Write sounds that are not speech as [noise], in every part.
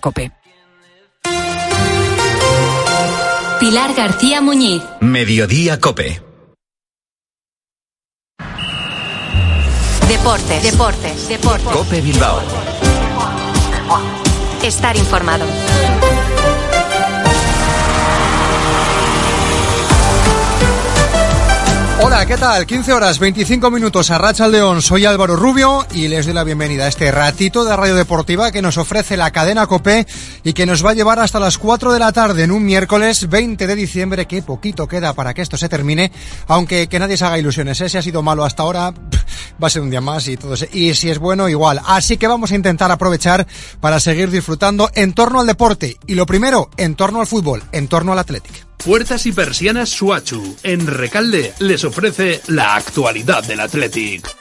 Cope. Pilar García Muñiz. Mediodía Cope. Deportes, deportes, deportes. Cope Bilbao. Estar informado. Hola, ¿qué tal? 15 horas 25 minutos a Racha León. Soy Álvaro Rubio y les doy la bienvenida a este ratito de radio deportiva que nos ofrece la cadena Copé y que nos va a llevar hasta las 4 de la tarde en un miércoles 20 de diciembre. Que poquito queda para que esto se termine, aunque que nadie se haga ilusiones. ¿eh? Si ha sido malo hasta ahora, va a ser un día más y todo. Y si es bueno, igual. Así que vamos a intentar aprovechar para seguir disfrutando en torno al deporte. Y lo primero, en torno al fútbol, en torno al Atlético. Puertas y persianas Suachu. En Recalde les ofrece la actualidad del Athletic.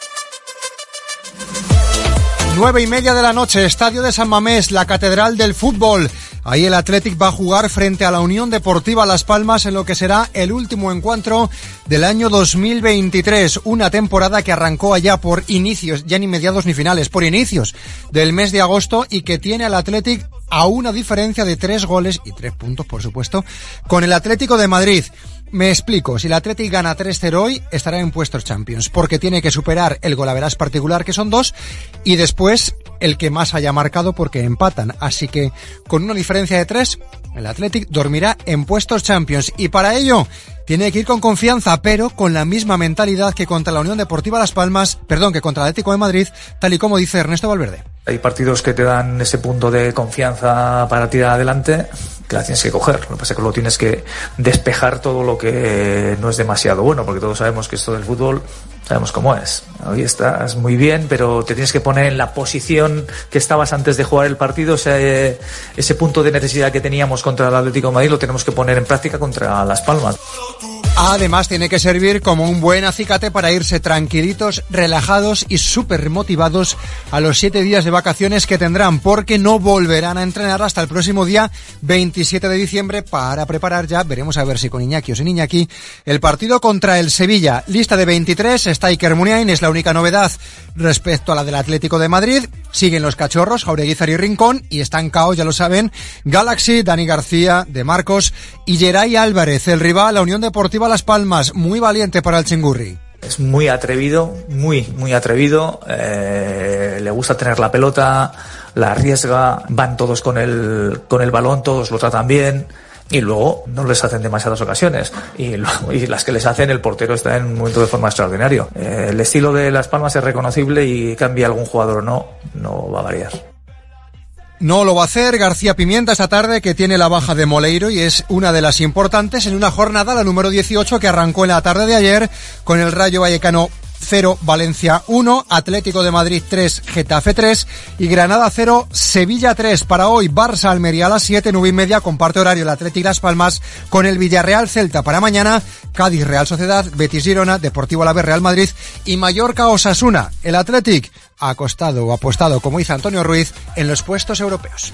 Nueve y media de la noche, Estadio de San Mamés, la Catedral del Fútbol. Ahí el Athletic va a jugar frente a la Unión Deportiva Las Palmas en lo que será el último encuentro del año 2023. Una temporada que arrancó allá por inicios, ya ni mediados ni finales, por inicios del mes de agosto y que tiene al Athletic a una diferencia de tres goles y tres puntos, por supuesto, con el Atlético de Madrid. Me explico, si el Atlético gana 3-0 hoy, estará en puestos Champions, porque tiene que superar el golaveras particular, que son dos, y después el que más haya marcado porque empatan. Así que, con una diferencia de tres, el Athletic dormirá en puestos Champions. Y para ello, tiene que ir con confianza, pero con la misma mentalidad que contra la Unión Deportiva Las Palmas, perdón, que contra el Atlético de Madrid, tal y como dice Ernesto Valverde. Hay partidos que te dan ese punto de confianza para tirar adelante que la tienes que coger. Lo que pasa es que luego tienes que despejar todo lo que no es demasiado bueno, porque todos sabemos que esto del fútbol sabemos cómo es. Hoy estás muy bien, pero te tienes que poner en la posición que estabas antes de jugar el partido. Ese, ese punto de necesidad que teníamos contra el Atlético Madrid lo tenemos que poner en práctica contra Las Palmas. Además, tiene que servir como un buen acicate para irse tranquilitos, relajados y súper motivados a los siete días de vacaciones que tendrán, porque no volverán a entrenar hasta el próximo día 27 de diciembre para preparar ya, veremos a ver si con Iñaki o sin Iñaki, el partido contra el Sevilla. Lista de 23, está Iker Muniain, es la única novedad respecto a la del Atlético de Madrid. Siguen los cachorros, Jaureguizar y Rincón, y están caos, ya lo saben, Galaxy, Dani García, De Marcos y Geray Álvarez, el rival, la Unión Deportiva Las Palmas, muy valiente para el Chingurri. Es muy atrevido, muy, muy atrevido. Eh, le gusta tener la pelota, la arriesga, van todos con el, con el balón, todos lo tratan bien y luego no les hacen demasiadas ocasiones y, las que les hacen el portero está en un momento de forma extraordinario. Eh, el estilo de Las Palmas es reconocible y cambia algún jugador o no, no va a variar. No lo va a hacer García Pimienta esta tarde que tiene la baja de Moleiro y es una de las importantes en una jornada, la número 18 que arrancó en la tarde de ayer con el Rayo Vallecano 0, Valencia 1, Atlético de Madrid 3, Getafe 3 y Granada 0, Sevilla 3. Para hoy, Barça Almería a las 7, 9 y media, comparte horario el Atlético Las Palmas con el Villarreal Celta. Para mañana, Cádiz Real Sociedad, Betis Girona, Deportivo Alavés Real Madrid y Mallorca Osasuna. El Atlético ha acostado o apostado, como dice Antonio Ruiz, en los puestos europeos.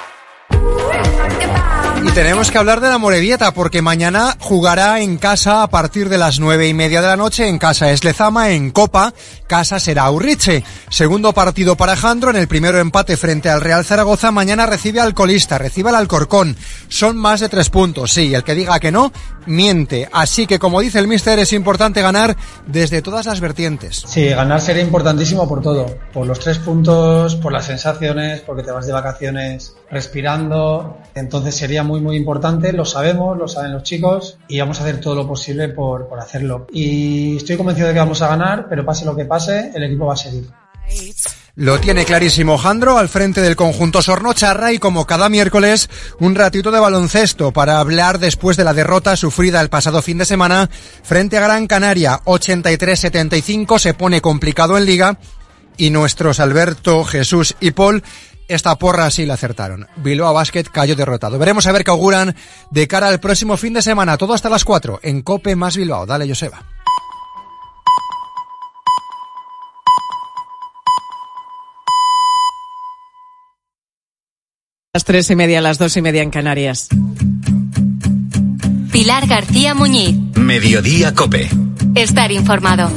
Y tenemos que hablar de la Morevieta porque mañana jugará en casa a partir de las nueve y media de la noche. En casa es Lezama, en Copa, casa será Urriche. Segundo partido para Jandro, en el primero empate frente al Real Zaragoza. Mañana recibe al colista, recibe al Alcorcón. Son más de tres puntos, sí. El que diga que no, miente. Así que, como dice el Mister, es importante ganar desde todas las vertientes. Sí, ganar sería importantísimo por todo. Por los tres puntos, por las sensaciones, porque te vas de vacaciones respirando. Entonces sería muy, muy importante. Lo sabemos, lo saben los chicos y vamos a hacer todo lo posible por, por hacerlo. Y estoy convencido de que vamos a ganar, pero pase lo que pase, el equipo va a seguir. Lo tiene clarísimo Jandro al frente del conjunto Sornocharra y como cada miércoles un ratito de baloncesto para hablar después de la derrota sufrida el pasado fin de semana frente a Gran Canaria 83-75 se pone complicado en liga y nuestros Alberto, Jesús y Paul esta porra sí la acertaron. Bilbao Basket cayó derrotado. Veremos a ver qué auguran de cara al próximo fin de semana. Todo hasta las 4 en Cope más Bilbao. Dale, Joseba. Las tres y media, las dos y media en Canarias. Pilar García Muñiz. Mediodía Cope. Estar informado.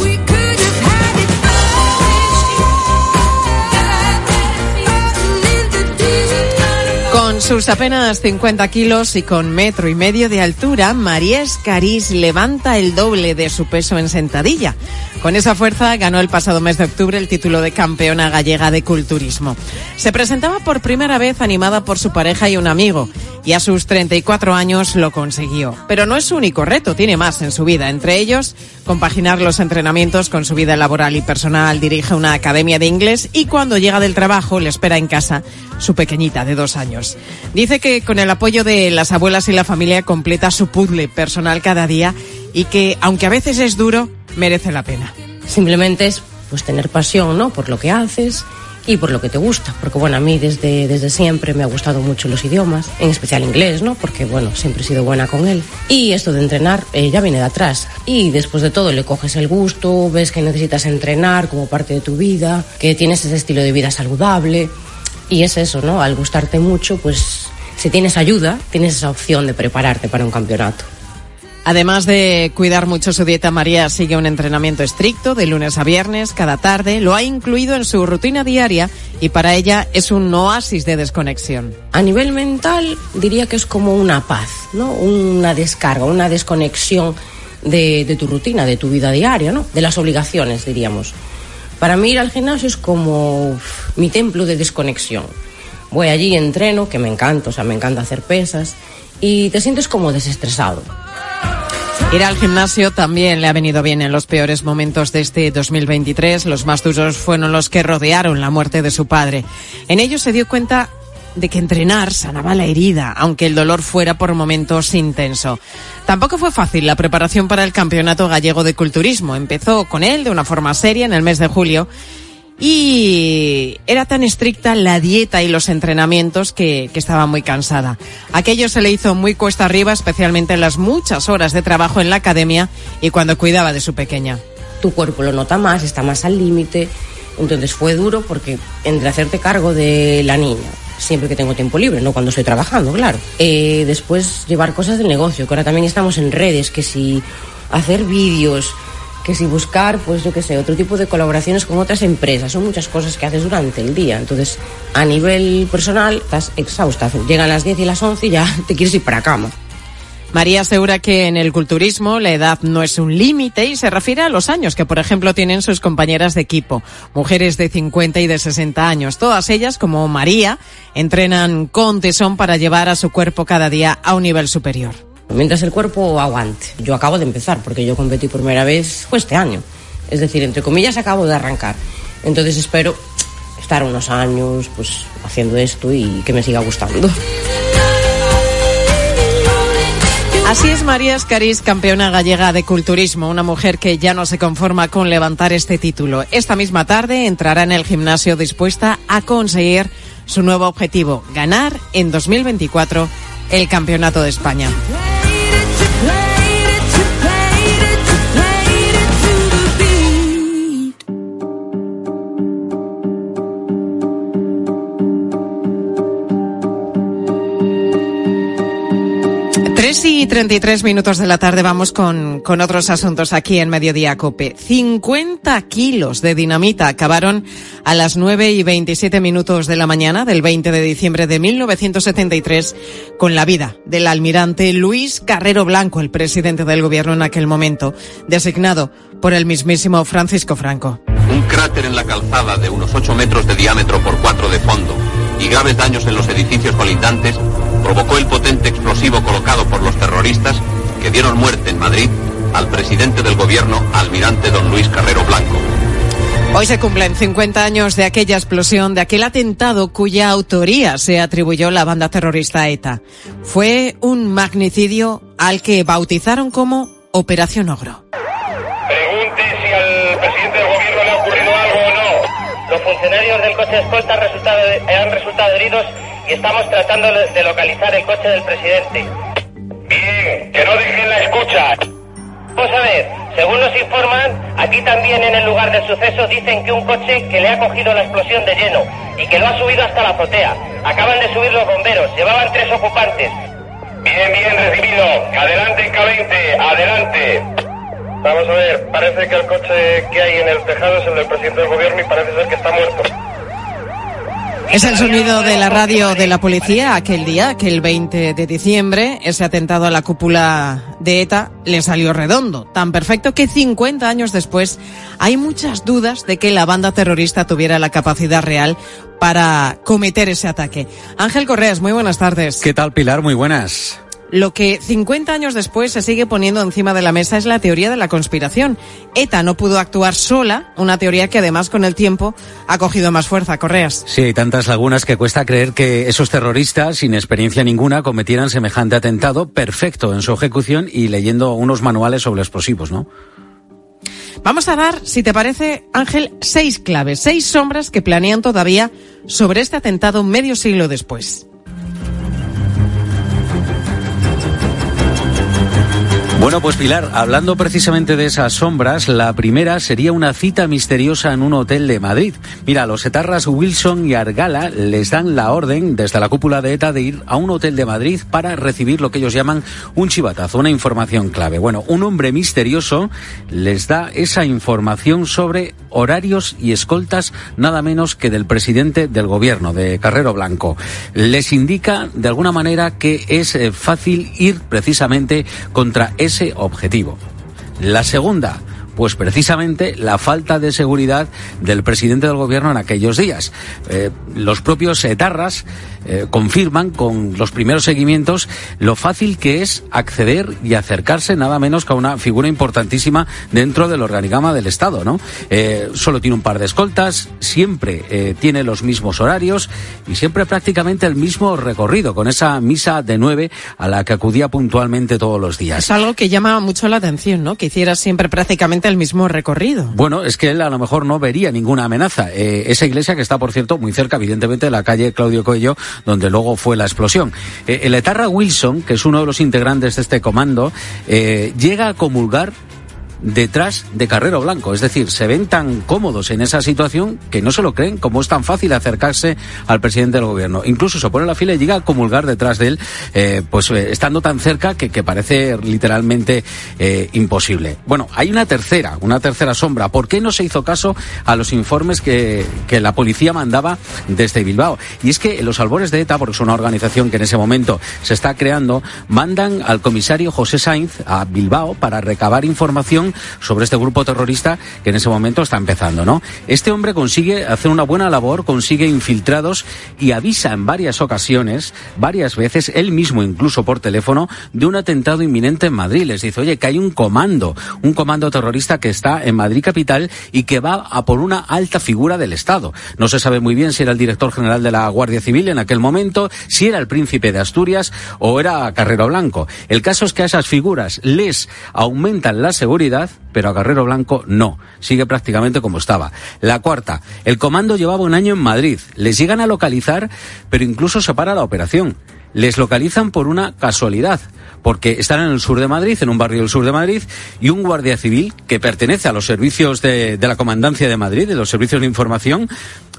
Con sus apenas 50 kilos y con metro y medio de altura, María Escariz levanta el doble de su peso en sentadilla. Con esa fuerza ganó el pasado mes de octubre el título de campeona gallega de culturismo. Se presentaba por primera vez animada por su pareja y un amigo y a sus 34 años lo consiguió. Pero no es su único reto, tiene más en su vida, entre ellos compaginar los entrenamientos con su vida laboral y personal, dirige una academia de inglés y cuando llega del trabajo le espera en casa su pequeñita de dos años. Dice que con el apoyo de las abuelas y la familia completa su puzzle personal cada día y que, aunque a veces es duro, merece la pena. Simplemente es pues tener pasión, ¿no? Por lo que haces y por lo que te gusta, porque bueno, a mí desde, desde siempre me ha gustado mucho los idiomas, en especial inglés, ¿no? Porque bueno, siempre he sido buena con él. Y esto de entrenar eh, ya viene de atrás. Y después de todo le coges el gusto, ves que necesitas entrenar como parte de tu vida, que tienes ese estilo de vida saludable. Y es eso, ¿no? Al gustarte mucho, pues si tienes ayuda, tienes esa opción de prepararte para un campeonato. Además de cuidar mucho su dieta, María sigue un entrenamiento estricto de lunes a viernes, cada tarde. Lo ha incluido en su rutina diaria y para ella es un oasis de desconexión. A nivel mental, diría que es como una paz, ¿no? Una descarga, una desconexión de, tu rutina, de tu vida diaria, ¿no? De las obligaciones, diríamos. Para mí ir al gimnasio es como mi templo de desconexión. Voy allí, entreno, que me encanta, o sea, me encanta hacer pesas, y te sientes como desestresado. Ir al gimnasio también le ha venido bien en los peores momentos de este 2023. Los más duros fueron los que rodearon la muerte de su padre. En ellos se dio cuenta de que entrenar sanaba la herida, aunque el dolor fuera por momentos intenso. Tampoco fue fácil la preparación para el Campeonato Gallego de Culturismo. Empezó con él de una forma seria en el mes de julio y era tan estricta la dieta y los entrenamientos que, que, estaba muy cansada. Aquello se le hizo muy cuesta arriba, especialmente en las muchas horas de trabajo en la academia y cuando cuidaba de su pequeña. Tu cuerpo lo nota más, está más al límite, entonces fue duro porque entre hacerte cargo de la niña, siempre que tengo tiempo libre, no cuando estoy trabajando, claro. Eh, después llevar cosas del negocio, que ahora también estamos en redes, que si hacer vídeos, que si buscar, pues yo qué sé, otro tipo de colaboraciones con otras empresas. Son muchas cosas que haces durante el día. Entonces, a nivel personal, estás exhausta. Llegan las 10 y las 11 y ya [laughs] te quieres ir para cama. María asegura que en el culturismo la edad no es un límite y se refiere a los años que, por ejemplo, tienen sus compañeras de equipo, mujeres de 50 y de 60 años. Todas ellas, como María, entrenan con tesón para llevar a su cuerpo cada día a un nivel superior. Mientras el cuerpo aguante. Yo acabo de empezar porque yo competí por primera vez fue este año. Es decir, entre comillas, acabo de arrancar. Entonces espero estar unos años pues haciendo esto y que me siga gustando. Así es María Escariz, campeona gallega de culturismo, una mujer que ya no se conforma con levantar este título. Esta misma tarde entrará en el gimnasio dispuesta a conseguir su nuevo objetivo, ganar en 2024 el Campeonato de España. Tres y 33 minutos de la tarde vamos con, con otros asuntos aquí en Mediodía Cope. 50 kilos de dinamita acabaron a las 9 y 27 minutos de la mañana del 20 de diciembre de 1973 con la vida del almirante Luis Carrero Blanco, el presidente del gobierno en aquel momento, designado por el mismísimo Francisco Franco. Un cráter en la calzada de unos 8 metros de diámetro por 4 de fondo y graves daños en los edificios colindantes provocó el potente explosivo colocado por los terroristas que dieron muerte en Madrid al presidente del gobierno, almirante don Luis Carrero Blanco. Hoy se cumplen 50 años de aquella explosión, de aquel atentado cuya autoría se atribuyó la banda terrorista ETA. Fue un magnicidio al que bautizaron como Operación Ogro. Pregunte si al presidente del gobierno le ha ocurrido algo o no. Los funcionarios del coche de escolta resultado, han resultado heridos y estamos tratando de localizar el coche del presidente. Bien, que no dejen la escucha. Vamos a ver, Según nos informan, aquí también en el lugar del suceso dicen que un coche que le ha cogido la explosión de lleno y que lo ha subido hasta la azotea. Acaban de subir los bomberos, llevaban tres ocupantes. Bien, bien recibido. Adelante, K20, adelante. Vamos a ver, parece que el coche que hay en el tejado es el del presidente del gobierno y parece ser que está muerto. Es el sonido de la radio de la policía aquel día, aquel 20 de diciembre. Ese atentado a la cúpula de ETA le salió redondo, tan perfecto que 50 años después hay muchas dudas de que la banda terrorista tuviera la capacidad real para cometer ese ataque. Ángel Correas, muy buenas tardes. ¿Qué tal, Pilar? Muy buenas. Lo que 50 años después se sigue poniendo encima de la mesa es la teoría de la conspiración. ETA no pudo actuar sola, una teoría que además con el tiempo ha cogido más fuerza. Correas. Sí, hay tantas lagunas que cuesta creer que esos terroristas, sin experiencia ninguna, cometieran semejante atentado perfecto en su ejecución y leyendo unos manuales sobre explosivos, ¿no? Vamos a dar, si te parece, Ángel, seis claves, seis sombras que planean todavía sobre este atentado medio siglo después. Bueno, pues Pilar, hablando precisamente de esas sombras, la primera sería una cita misteriosa en un hotel de Madrid. Mira, los etarras Wilson y Argala les dan la orden desde la cúpula de ETA de ir a un hotel de Madrid para recibir lo que ellos llaman un chivatazo, una información clave. Bueno, un hombre misterioso les da esa información sobre horarios y escoltas nada menos que del presidente del gobierno, de Carrero Blanco. Les indica de alguna manera que es eh, fácil ir precisamente contra ese objetivo. La segunda, pues precisamente la falta de seguridad del presidente del gobierno en aquellos días. Eh, los propios etarras eh, confirman con los primeros seguimientos lo fácil que es acceder y acercarse nada menos que a una figura importantísima dentro del organigrama del Estado, ¿no? Eh, solo tiene un par de escoltas, siempre tiene los mismos horarios y siempre prácticamente el mismo recorrido, con esa misa de nueve a la que acudía puntualmente todos los días. Es algo que llama mucho la atención, ¿no? Que hiciera siempre prácticamente el mismo recorrido. Bueno, es que él a lo mejor no vería ninguna amenaza. Eh, esa iglesia que está, por cierto, muy cerca, evidentemente, de la calle Claudio Coello, donde luego fue la explosión. Eh, el etarra Wilson, que es uno de los integrantes de este comando, eh, llega a comulgar detrás de Carrero Blanco. Es decir, se ven tan cómodos en esa situación que no se lo creen, como es tan fácil acercarse al presidente del gobierno. Incluso se pone la fila y llega a comulgar detrás de él, eh, pues eh, estando tan cerca que, que parece literalmente eh, imposible. Bueno, hay una tercera, una tercera sombra. ¿Por qué no se hizo caso a los informes que, que la policía mandaba desde Bilbao? Y es que los albores de ETA, porque es una organización que en ese momento se está creando, mandan al comisario José Sainz a Bilbao para recabar información sobre este grupo terrorista que en ese momento está empezando, ¿no? Este hombre consigue hacer una buena labor, consigue infiltrados y avisa en varias ocasiones, varias veces, él mismo incluso por teléfono, de un atentado inminente en Madrid. Les dice, oye, que hay un comando, un comando terrorista que está en Madrid capital y que va a por una alta figura del Estado. No se sabe muy bien si era el director general de la Guardia Civil en aquel momento, si era el príncipe de Asturias o era Carrero Blanco. El caso es que a esas figuras les aumentan la seguridad pero a Carrero Blanco no. Sigue prácticamente como estaba. La cuarta, el comando llevaba un año en Madrid. Les llegan a localizar, pero incluso se para la operación. Les localizan por una casualidad, porque están en el sur de Madrid, en un barrio del sur de Madrid, y un guardia civil que pertenece a los servicios de, de la Comandancia de Madrid, de los servicios de información,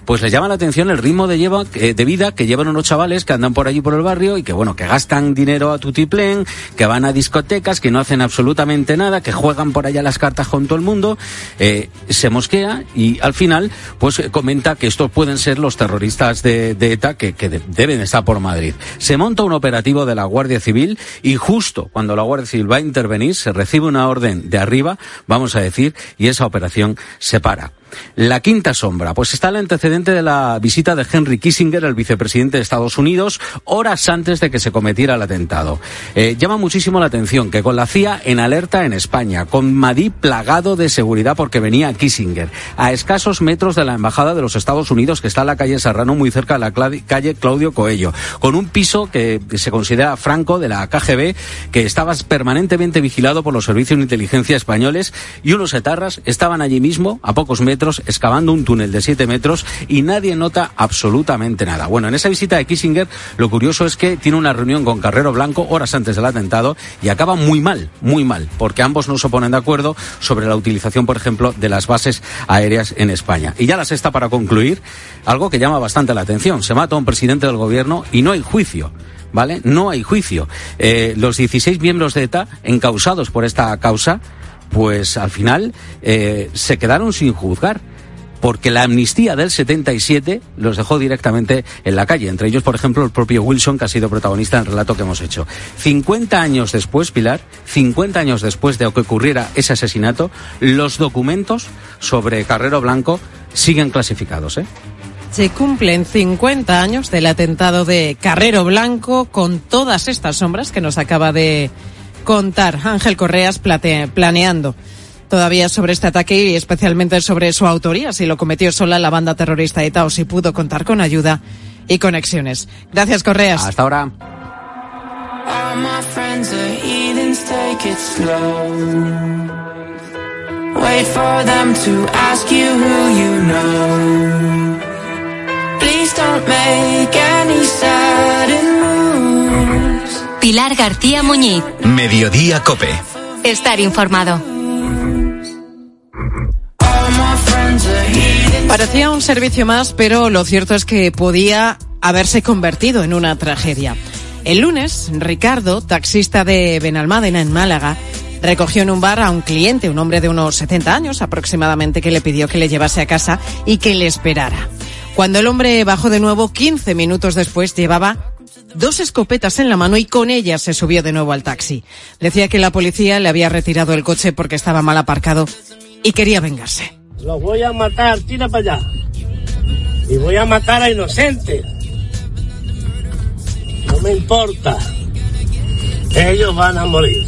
pues les llama la atención el ritmo de, lleva, eh, de vida que llevan unos chavales que andan por allí por el barrio y que, bueno, que gastan dinero a tutiplén, que van a discotecas, que no hacen absolutamente nada, que juegan por allá las cartas con todo el mundo, eh, se mosquea y al final, pues comenta que estos pueden ser los terroristas de, de ETA que, que de, deben estar por Madrid. Se monta un operativo de la Guardia Civil y justo cuando la Guardia Civil va a intervenir, se recibe una orden de arriba, vamos a decir, y esa operación se para. La quinta sombra, pues está el antecedente de la visita de Henry Kissinger, el vicepresidente de Estados Unidos, horas antes de que se cometiera el atentado. Eh, llama muchísimo la atención que con la CIA en alerta en España, con Madí plagado de seguridad porque venía Kissinger, a escasos metros de la embajada de los Estados Unidos que está en la calle Serrano, muy cerca de la calle Claudio Coello, con un piso que se considera franco de la KGB, que estaba permanentemente vigilado por los servicios de inteligencia españoles y unos etarras estaban allí mismo, a pocos metros excavando un túnel de 7 metros y nadie nota absolutamente nada. Bueno, en esa visita de Kissinger, lo curioso es que tiene una reunión con Carrero Blanco horas antes del atentado y acaba muy mal, muy mal, porque ambos no se ponen de acuerdo sobre la utilización, por ejemplo, de las bases aéreas en España. Y ya la sexta para concluir, algo que llama bastante la atención. Se mata a un presidente del gobierno y no hay juicio. ¿Vale? No hay juicio. Eh, los 16 miembros de ETA encausados por esta causa, pues al final eh, se quedaron sin juzgar porque la amnistía del 77 los dejó directamente en la calle. Entre ellos, por ejemplo, el propio Wilson, que ha sido protagonista en el relato que hemos hecho. 50 años después, Pilar, 50 años después de que ocurriera ese asesinato, los documentos sobre Carrero Blanco siguen clasificados. ¿eh? Se cumplen 50 años del atentado de Carrero Blanco con todas estas sombras que nos acaba de contar Ángel Correas planeando todavía sobre este ataque y especialmente sobre su autoría, si lo cometió sola la banda terrorista ETA o si pudo contar con ayuda y conexiones. Gracias, Correas. Hasta ahora. Pilar García Muñiz. Mediodía Cope. Estar informado. Parecía un servicio más, pero lo cierto es que podía haberse convertido en una tragedia. El lunes, Ricardo, taxista de Benalmádena en Málaga, recogió en un bar a un cliente, un hombre de unos 70 años aproximadamente, que le pidió que le llevase a casa y que le esperara. Cuando el hombre bajó de nuevo, 15 minutos después, llevaba dos escopetas en la mano y con ellas se subió de nuevo al taxi. Decía que la policía le había retirado el coche porque estaba mal aparcado y quería vengarse. Los voy a matar, tira para allá. Y voy a matar a inocentes. No me importa. Ellos van a morir.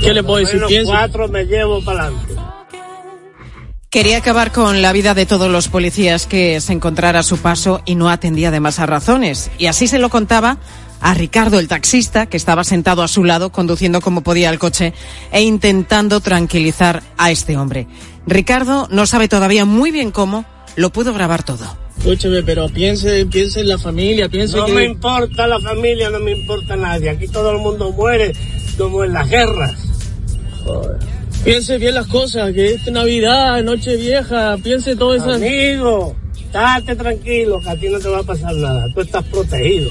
¿Qué le puedo decir? Cuatro me llevo para adelante. Quería acabar con la vida de todos los policías que se encontrara a su paso y no atendía de más a razones. Y así se lo contaba a Ricardo, el taxista, que estaba sentado a su lado, conduciendo como podía el coche e intentando tranquilizar a este hombre. Ricardo no sabe todavía muy bien cómo, lo pudo grabar todo. Escúcheme, pero piense, piense en la familia, piense no que... me importa la familia, no me importa nadie. Aquí todo el mundo muere como en las guerras. Joder. Piense bien las cosas, que es Navidad, Noche Vieja, piense todo eso. Amigo, estate tranquilo, que a ti no te va a pasar nada, tú estás protegido.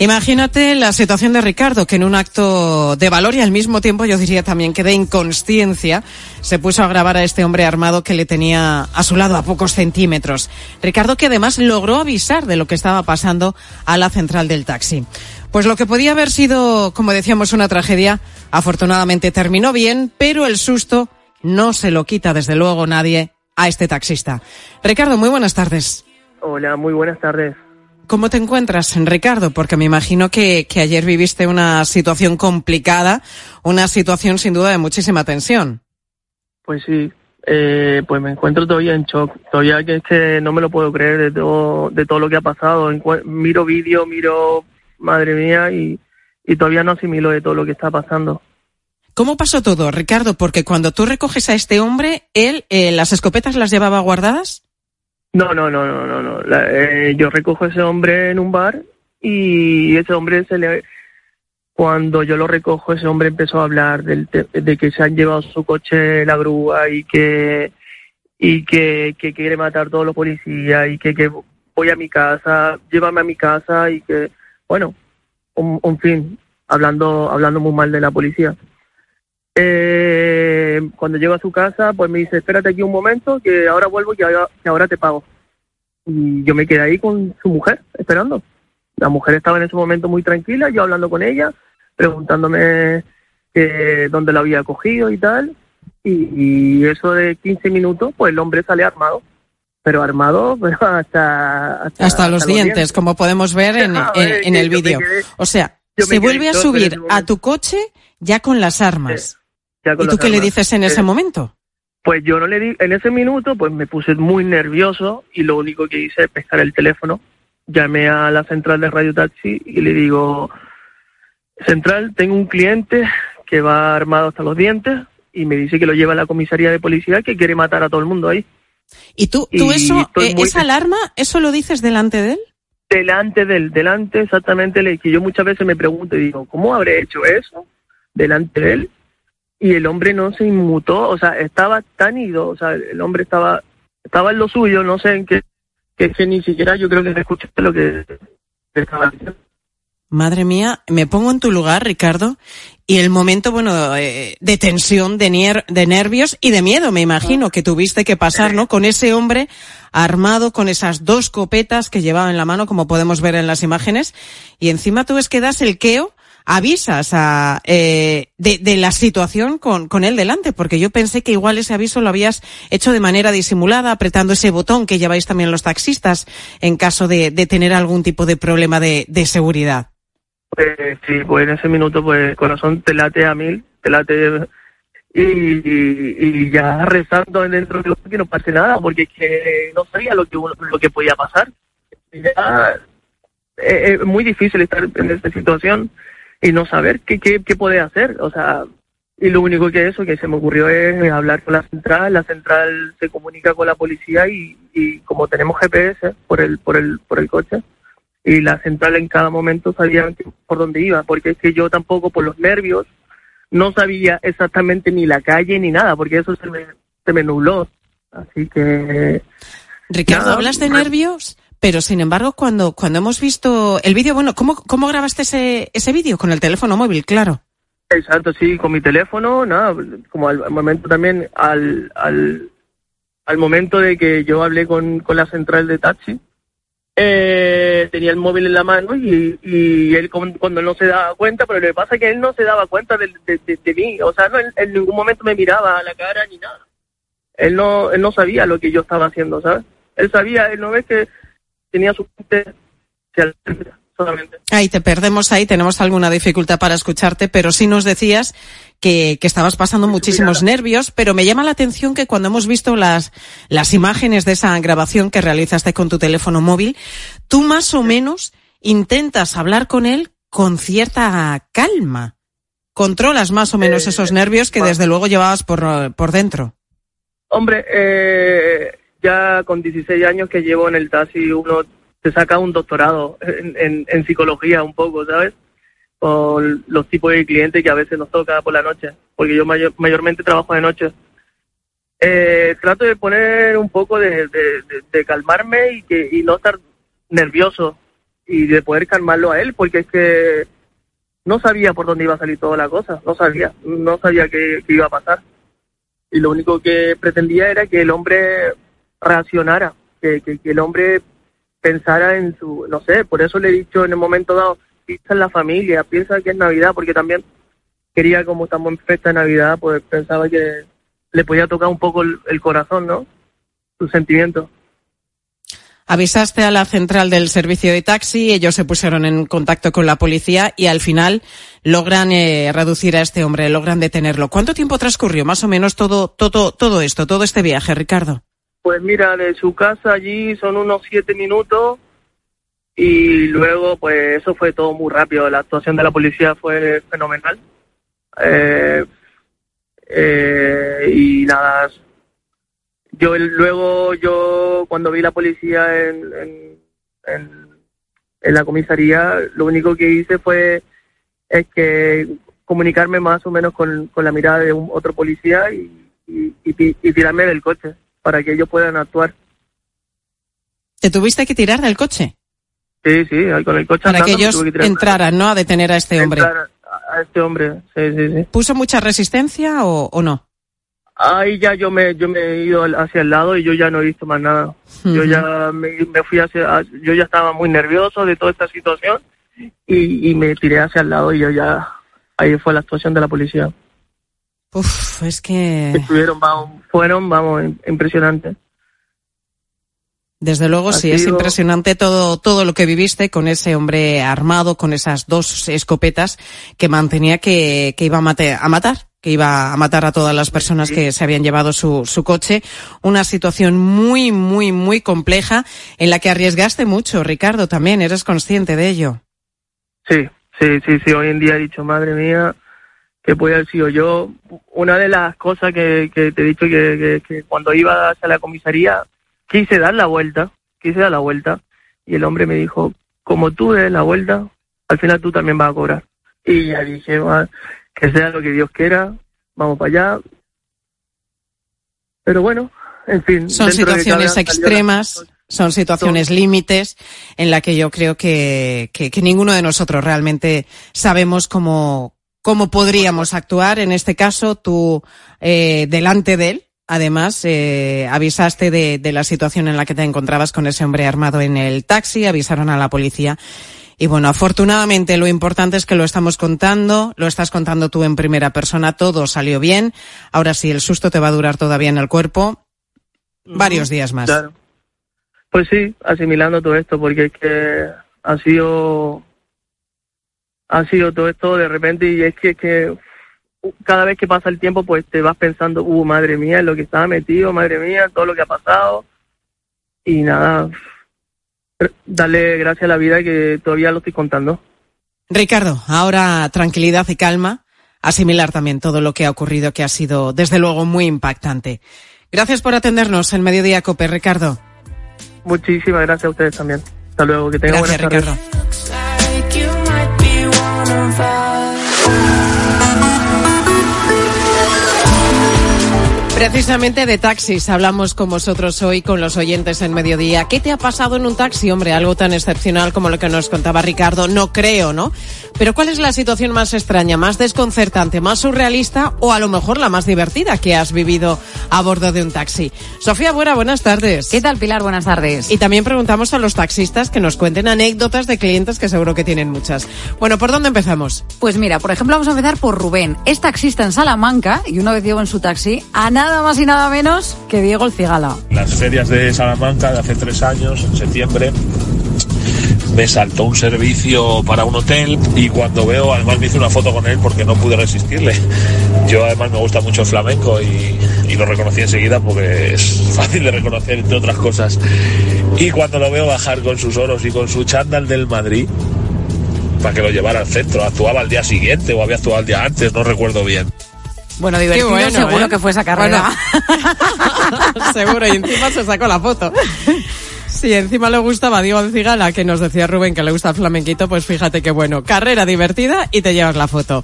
Imagínate la situación de Ricardo, que en un acto de valor y al mismo tiempo yo diría también que de inconsciencia se puso a grabar a este hombre armado que le tenía a su lado a pocos centímetros. Ricardo que además logró avisar de lo que estaba pasando a la central del taxi. Pues lo que podía haber sido, como decíamos, una tragedia, afortunadamente terminó bien, pero el susto no se lo quita desde luego nadie a este taxista. Ricardo, muy buenas tardes. Hola, muy buenas tardes. ¿Cómo te encuentras, Ricardo? Porque me imagino que, que, ayer viviste una situación complicada, una situación sin duda de muchísima tensión. Pues sí, eh, pues me encuentro todavía en shock. Todavía que es que no me lo puedo creer de todo, de todo lo que ha pasado. miro vídeo, miro madre mía, y, y todavía no asimilo de todo lo que está pasando. ¿Cómo pasó todo, Ricardo? Porque cuando tú recoges a este hombre, él eh, las escopetas las llevaba guardadas. No, no, no, no, no, no. La, eh, yo recojo a ese hombre en un bar y ese hombre se le cuando yo lo recojo ese hombre empezó a hablar del de que se han llevado su coche la grúa y que y que, que quiere matar a todos los policías y que, que voy a mi casa, llévame a mi casa y que bueno, un, un fin, hablando, hablando muy mal de la policía. Eh, cuando llego a su casa, pues me dice, espérate aquí un momento, que ahora vuelvo y que ahora, que ahora te pago. Y yo me quedé ahí con su mujer, esperando. La mujer estaba en ese momento muy tranquila, yo hablando con ella, preguntándome eh, dónde la había cogido y tal. Y, y, eso de 15 minutos, pues el hombre sale armado pero armado [laughs] pero hasta, hasta, hasta, los, hasta dientes, los, dientes, como podemos ver en, [laughs] en, en el vídeo. O sea, se vuelve a subir a tu coche ya con las armas. Sí, con ¿Y tú qué armas. le dices en ese eh, momento? Pues yo no le di, en ese minuto, pues me puse muy nervioso y lo único que hice es pescar el teléfono. Llamé a la central de Radio Taxi y le digo, Central, tengo un cliente que va armado hasta los dientes y me dice que lo lleva a la comisaría de policía que quiere matar a todo el mundo ahí. ¿Y tú, tú Y eso, eh, muy- esa alarma, eso lo dices delante de él? delante del, delante exactamente, que yo muchas veces me pregunto y digo, ¿cómo habré hecho eso delante de él? Y el hombre no se inmutó, o sea, estaba tan ido, o sea, el hombre estaba, estaba en lo suyo, no sé en qué, que, que ni siquiera yo creo que escuchaste lo que que estaba diciendo. Madre mía, me pongo en tu lugar, Ricardo, y el momento, bueno, eh, de tensión, de, nier- de nervios y de miedo, me imagino, que tuviste que pasar, ¿no? Con ese hombre armado con esas dos copetas que llevaba en la mano, como podemos ver en las imágenes, y encima tú es que das el queo, avisas a, eh, de, la situación con, con él delante, porque yo pensé que igual ese aviso lo habías hecho de manera disimulada, apretando ese botón que lleváis también los taxistas en caso de, de tener algún tipo de problema de, de seguridad. Pues sí, pues en ese minuto, pues corazón te late a mil, te late y, y, ya rezando dentro de que no pase nada, porque es que no sabía lo que lo que podía pasar. Ya, eh, es muy difícil estar en esta situación y no saber qué, qué, qué poder hacer. O sea, y lo único que eso que se me ocurrió es hablar con la central. La central se comunica con la policía y, y como tenemos GPS por el, por el, por el coche, y la central en cada momento sabía por dónde iba, porque es que yo tampoco por los nervios no sabía exactamente ni la calle ni nada, porque eso se me, se me nubló. Así que... Ricardo, nada, hablas de nervios, pero sin embargo, cuando, cuando hemos visto el vídeo, bueno, ¿cómo, cómo grabaste ese, ese vídeo? Con el teléfono móvil, claro. Exacto, sí, con mi teléfono, nada, como al, momento también, al, al, momento de que yo hablé con, con la central de taxi, eh, tenía el móvil en la mano y, y él cuando no se daba cuenta, pero lo que pasa es que él no se daba cuenta de, de, de- de mí, o sea, no, en, en ningún momento me miraba a la cara ni nada. Él no, él no sabía lo que yo estaba haciendo, ¿sabes? Él sabía, él no ve que tenía su frente, solamente. Ahí te perdemos ahí, tenemos alguna dificultad para escucharte, pero sí nos decías que, que estabas pasando muchísimos nervios, pero me llama la atención que cuando hemos visto las, las imágenes de esa grabación que realizaste con tu teléfono móvil, tú más o menos intentas hablar con él con cierta calma. Controlas más o menos esos nervios que desde luego llevabas por, por dentro. Hombre, eh, ya con 16 años que llevo en el taxi, uno se saca un doctorado en, en- en psicología un poco, ¿sabes? Con los tipos de clientes que a veces nos toca por la noche, porque yo mayor- mayormente trabajo de noche. Eh, trato de poner un poco de, de- de- de calmarme y, que, y no estar nervioso y de poder calmarlo a él, porque es que no sabía por dónde iba a salir toda la cosa, no sabía, no sabía qué, qué iba a pasar y lo único que pretendía era que el hombre reaccionara, que, el hombre pensara en su, no sé, por eso le he dicho en el momento dado, piensa en la familia, piensa que es Navidad, porque también quería, como estamos en fiesta de Navidad, pues pensaba que le podía tocar un poco el, el corazón, ¿no? Sus sentimientos. Avisaste a la central del servicio de taxi, ellos se pusieron en contacto con la policía y al final logran eh, reducir a este hombre, logran detenerlo. ¿Cuánto tiempo transcurrió más o menos todo, todo, todo esto, todo este viaje, Ricardo? Pues mira, de su casa allí son unos siete minutos y luego pues eso fue todo muy rápido. La actuación de la policía fue fenomenal. Eh, eh, y nada, yo luego yo cuando vi la policía en, en, la comisaría, lo único que hice fue es que comunicarme más o menos con, con la mirada de un otro policía y, y tirarme del coche para que ellos puedan actuar. ¿Te tuviste que tirar del coche? Sí, sí, con el coche Para que andando ellos que entraran, ¿no? A detener a este hombre. A, este hombre, sí, sí, sí. ¿Puso mucha resistencia o, o no? Ahí ya yo me, yo me he ido hacia el lado y yo ya no he visto más nada. Yo ya me, me fui hacia, yo ya estaba muy nervioso de toda esta situación y, y me tiré hacia el lado y yo ya, ahí fue la actuación de la policía. Uf, es que Estuvieron, vamos, fueron, vamos, im- impresionantes. desde luego sí es impresionante todo, todo lo que viviste con ese hombre armado, con esas dos escopetas que mantenía que, que iba a, mate- a matar que iba a matar a todas las personas que se habían llevado su, su coche. Una situación muy, muy, muy compleja en la que arriesgaste mucho, Ricardo, también. ¿Eres consciente de ello? Sí, sí, sí, sí. Hoy en día he dicho, madre mía, que puede haber sido yo. Una de las cosas que, que te he dicho que, que, que cuando iba hacia la comisaría quise dar la vuelta, quise dar la vuelta y el hombre me dijo, como tú des la vuelta, al final tú también vas a cobrar. Y ya dije, "Va, que sea lo que Dios quiera, vamos para allá. Pero bueno, en fin. Son situaciones extremas, son situaciones límites en la que yo creo que, que, que ninguno de nosotros realmente sabemos cómo, cómo podríamos actuar. En este caso, tú eh, delante de él. Además, eh, avisaste de, de la situación en la que te encontrabas con ese hombre armado en el taxi, avisaron a la policía. Y bueno, afortunadamente lo importante es que lo estamos contando, lo estás contando tú en primera persona, todo salió bien. Ahora sí, el susto te va a durar todavía en el cuerpo varios días más. Claro. Pues sí, asimilando todo esto, porque es que ha sido ha sido todo esto de repente y es que, es que cada vez que pasa el tiempo pues te vas pensando, uh, madre mía, en lo que estaba metido, madre mía, todo lo que ha pasado y nada, darle gracias a la vida que todavía lo estoy contando. Ricardo, ahora tranquilidad y calma, asimilar también todo lo que ha ocurrido, que ha sido desde luego muy impactante. Gracias por atendernos en Mediodía Cope, Ricardo. Muchísimas gracias a ustedes también. Hasta luego, que tengan Gracias, buenas Ricardo. Tardes. Precisamente de taxis hablamos con vosotros hoy, con los oyentes en mediodía. ¿Qué te ha pasado en un taxi, hombre? Algo tan excepcional como lo que nos contaba Ricardo, no creo, ¿no? Pero ¿cuál es la situación más extraña, más desconcertante, más surrealista o a lo mejor la más divertida que has vivido a bordo de un taxi? Sofía Buena, buenas tardes. ¿Qué tal, Pilar? Buenas tardes. Y también preguntamos a los taxistas que nos cuenten anécdotas de clientes que seguro que tienen muchas. Bueno, ¿por dónde empezamos? Pues mira, por ejemplo, vamos a empezar por Rubén. Es taxista en Salamanca y una vez llevo en su taxi a nada más y nada menos que Diego el Cigala. Las ferias de Salamanca de hace tres años, en septiembre, me saltó un servicio para un hotel y cuando veo, además me hice una foto con él porque no pude resistirle. Yo además me gusta mucho el flamenco y, y lo reconocí enseguida porque es [laughs] fácil de reconocer entre otras cosas. Y cuando lo veo bajar con sus oros y con su chándal del Madrid, para que lo llevara al centro, actuaba al día siguiente o había actuado al día antes, no recuerdo bien. Bueno, divertido bueno, seguro ¿eh? que fue esa carrera. [laughs] Seguro, y encima se sacó la foto. Si encima le gustaba Diego el Cigala, que nos decía Rubén que le gusta el flamenquito, pues fíjate que bueno, carrera divertida y te llevas la foto.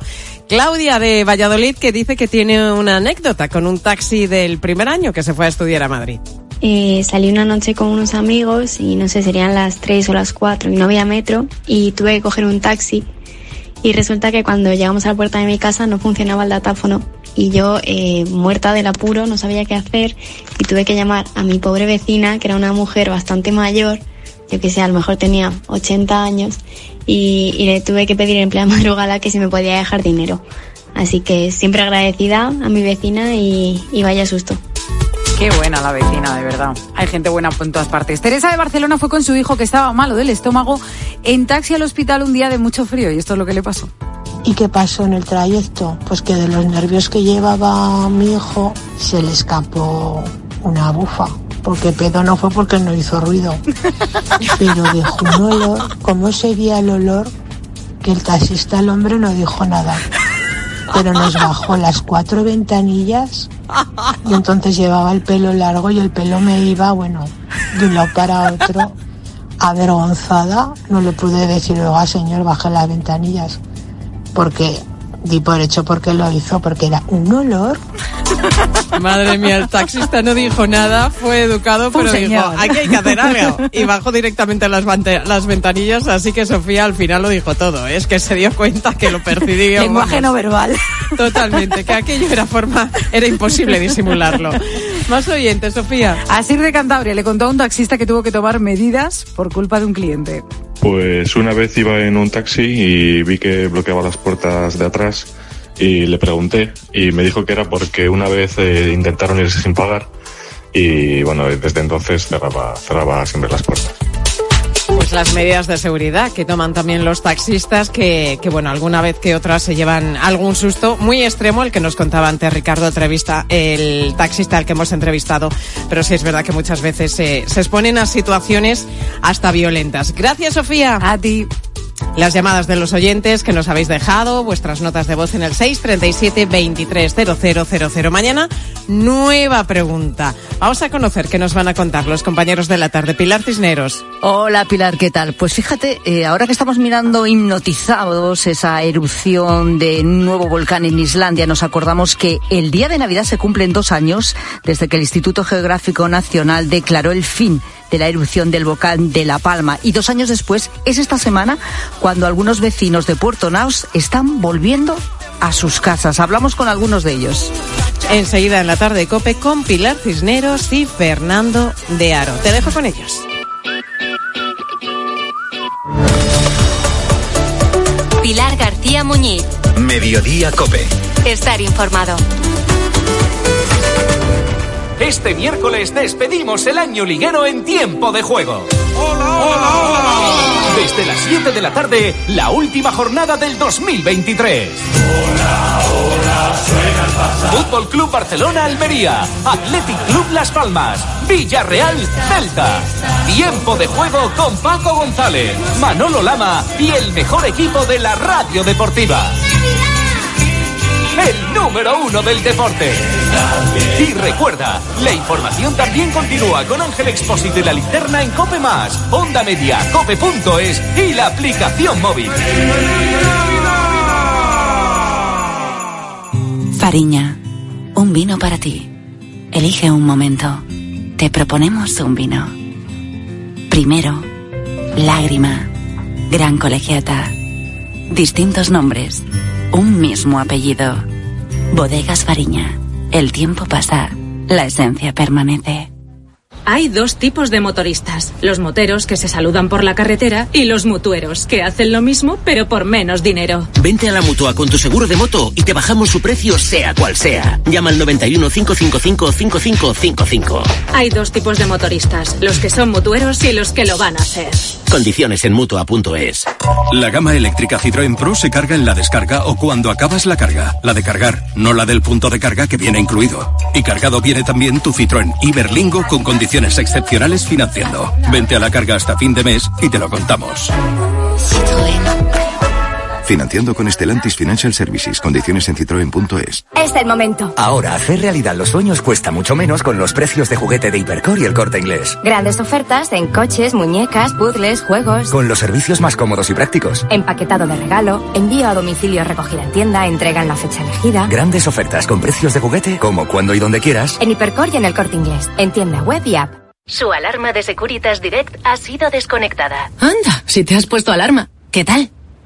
Claudia de Valladolid que dice que tiene una anécdota con un taxi del primer año que se fue a estudiar a Madrid. Eh, salí una noche con unos amigos y no sé, serían las 3 o las 4 y no había metro y tuve que coger un taxi y resulta que cuando llegamos a la puerta de mi casa no funcionaba el datáfono y yo eh, muerta del apuro no sabía qué hacer y tuve que llamar a mi pobre vecina que era una mujer bastante mayor yo que sé, a lo mejor tenía 80 años y, le tuve que pedir en plena [laughs] madrugada que si me podía dejar dinero. Así que siempre agradecida a mi vecina y, y vaya susto. Qué buena la vecina, de verdad. Hay gente buena en todas partes. Teresa de Barcelona fue con su hijo que estaba malo del estómago en taxi al hospital un día de mucho frío y esto es lo que le pasó. ¿Y qué pasó en el trayecto? Pues que de los nervios que llevaba mi hijo se le escapó una bufa. Porque pedo no fue porque no hizo ruido. [laughs] Pero dejó un olor. ¿Cómo sería el olor? Que el taxista, el hombre, no dijo nada. Pero nos bajó las cuatro ventanillas y entonces llevaba el pelo largo y el pelo me iba, bueno, de un lado para otro. Avergonzada, no le pude decir, oiga señor, baje las ventanillas porque di por hecho porque lo hizo, porque era un olor. Madre mía, el taxista no dijo nada, fue educado, Fue pero dijo, aquí hay que hacer algo. Y bajó directamente las, las ventanillas, así que Sofía al final lo dijo todo. Es que se dio cuenta que lo percibió. [laughs] Lenguaje no verbal. Totalmente, que aquello era forma, era imposible disimularlo. Más oyentes, Sofía. Asir de Cantabria le contó a un taxista que tuvo que tomar medidas por culpa de un cliente. Pues una vez iba en un taxi y vi que bloqueaba las puertas de atrás y le pregunté y me dijo que era porque una vez eh, intentaron irse sin pagar y bueno, desde entonces cerraba, cerraba siempre las puertas. Pues las medidas de seguridad que toman también los taxistas, que, bueno, alguna vez que otra se llevan algún susto muy extremo, el que nos contaba antes Ricardo entrevista, el taxista al que hemos entrevistado, pero sí es verdad que muchas veces se exponen a situaciones hasta violentas. Gracias, Sofía. A ti. Las llamadas de los oyentes que nos habéis dejado, vuestras notas de voz en el 637 230000. Mañana, nueva pregunta. Vamos a conocer qué nos van a contar los compañeros de la tarde. Pilar Cisneros. Hola Pilar, ¿qué tal? Pues fíjate, eh, ahora que estamos mirando hipnotizados esa erupción de un nuevo volcán en Islandia, nos acordamos que el día de Navidad se cumplen dos años desde que el Instituto Geográfico Nacional declaró el fin de la erupción del volcán de La Palma. Y dos años después es esta semana cuando algunos vecinos de Puerto Naos están volviendo a sus casas. Hablamos con algunos de ellos. Enseguida en la tarde Cope con Pilar Cisneros y Fernando de Aro. Te dejo con ellos. Pilar García Muñiz. Mediodía Cope. Estar informado. Este miércoles despedimos el año liguero en tiempo de juego. ¡Hola, hola, hola! Desde las 7 de la tarde, la última jornada del 2023. ¡Hola, hola! Suena el. Fútbol Club Barcelona Almería, Athletic Club Las Palmas, Villarreal Celta. Tiempo de juego con Paco González, Manolo Lama y el mejor equipo de la radio deportiva. El número uno del deporte. Y recuerda, la información también continúa con Ángel Expósito y la linterna en Cope Más, Onda Media, Cope.es y la aplicación móvil. Fariña, un vino para ti. Elige un momento. Te proponemos un vino. Primero, lágrima, gran colegiata. Distintos nombres, un mismo apellido. Bodegas Fariña. El tiempo pasa, la esencia permanece. Hay dos tipos de motoristas, los moteros que se saludan por la carretera y los mutueros que hacen lo mismo pero por menos dinero. Vente a la mutua con tu seguro de moto y te bajamos su precio sea cual sea. Llama al 91 555 5555. Hay dos tipos de motoristas, los que son mutueros y los que lo van a hacer. Condiciones en mutua.es. La gama eléctrica Citroën Pro se carga en la descarga o cuando acabas la carga. La de cargar, no la del punto de carga que viene incluido. Y cargado viene también tu Citroën Iberlingo con condiciones excepcionales financiando. Vente a la carga hasta fin de mes y te lo contamos. Financiando con Estelantis Financial Services. Condiciones en citroen.es. Es el momento. Ahora, hacer realidad los sueños cuesta mucho menos con los precios de juguete de Hipercor y el corte inglés. Grandes ofertas en coches, muñecas, puzzles, juegos. Con los servicios más cómodos y prácticos. Empaquetado de regalo, envío a domicilio recogida en tienda, entrega en la fecha elegida. Grandes ofertas con precios de juguete, como cuando y donde quieras. En Hipercor y en el corte inglés. En tienda web y app. Su alarma de Securitas Direct ha sido desconectada. Anda, si te has puesto alarma. ¿Qué tal?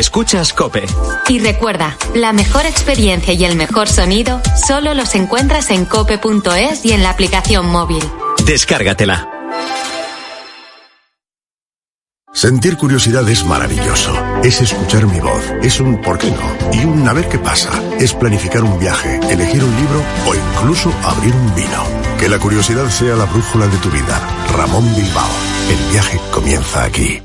Escuchas Cope. Y recuerda, la mejor experiencia y el mejor sonido solo los encuentras en cope.es y en la aplicación móvil. Descárgatela. Sentir curiosidad es maravilloso. Es escuchar mi voz. Es un ¿por qué no? Y un a ver qué pasa. Es planificar un viaje, elegir un libro o incluso abrir un vino. Que la curiosidad sea la brújula de tu vida. Ramón Bilbao. El viaje comienza aquí.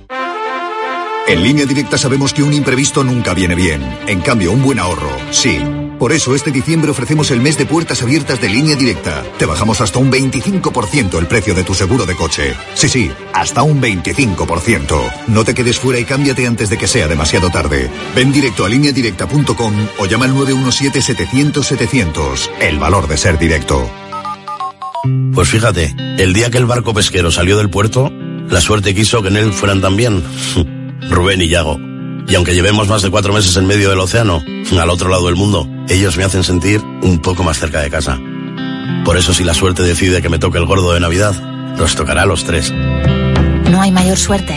En línea directa sabemos que un imprevisto nunca viene bien. En cambio, un buen ahorro, sí. Por eso este diciembre ofrecemos el mes de puertas abiertas de línea directa. Te bajamos hasta un 25% el precio de tu seguro de coche. Sí, sí, hasta un 25%. No te quedes fuera y cámbiate antes de que sea demasiado tarde. Ven directo a lineadirecta.com o llama al 917-700-700. El valor de ser directo. Pues fíjate, el día que el barco pesquero salió del puerto, la suerte quiso que en él fueran también Rubén y Yago. Y aunque llevemos más de cuatro meses en medio del océano, al otro lado del mundo, ellos me hacen sentir un poco más cerca de casa. Por eso si la suerte decide que me toque el gordo de Navidad, nos tocará a los tres. No hay mayor suerte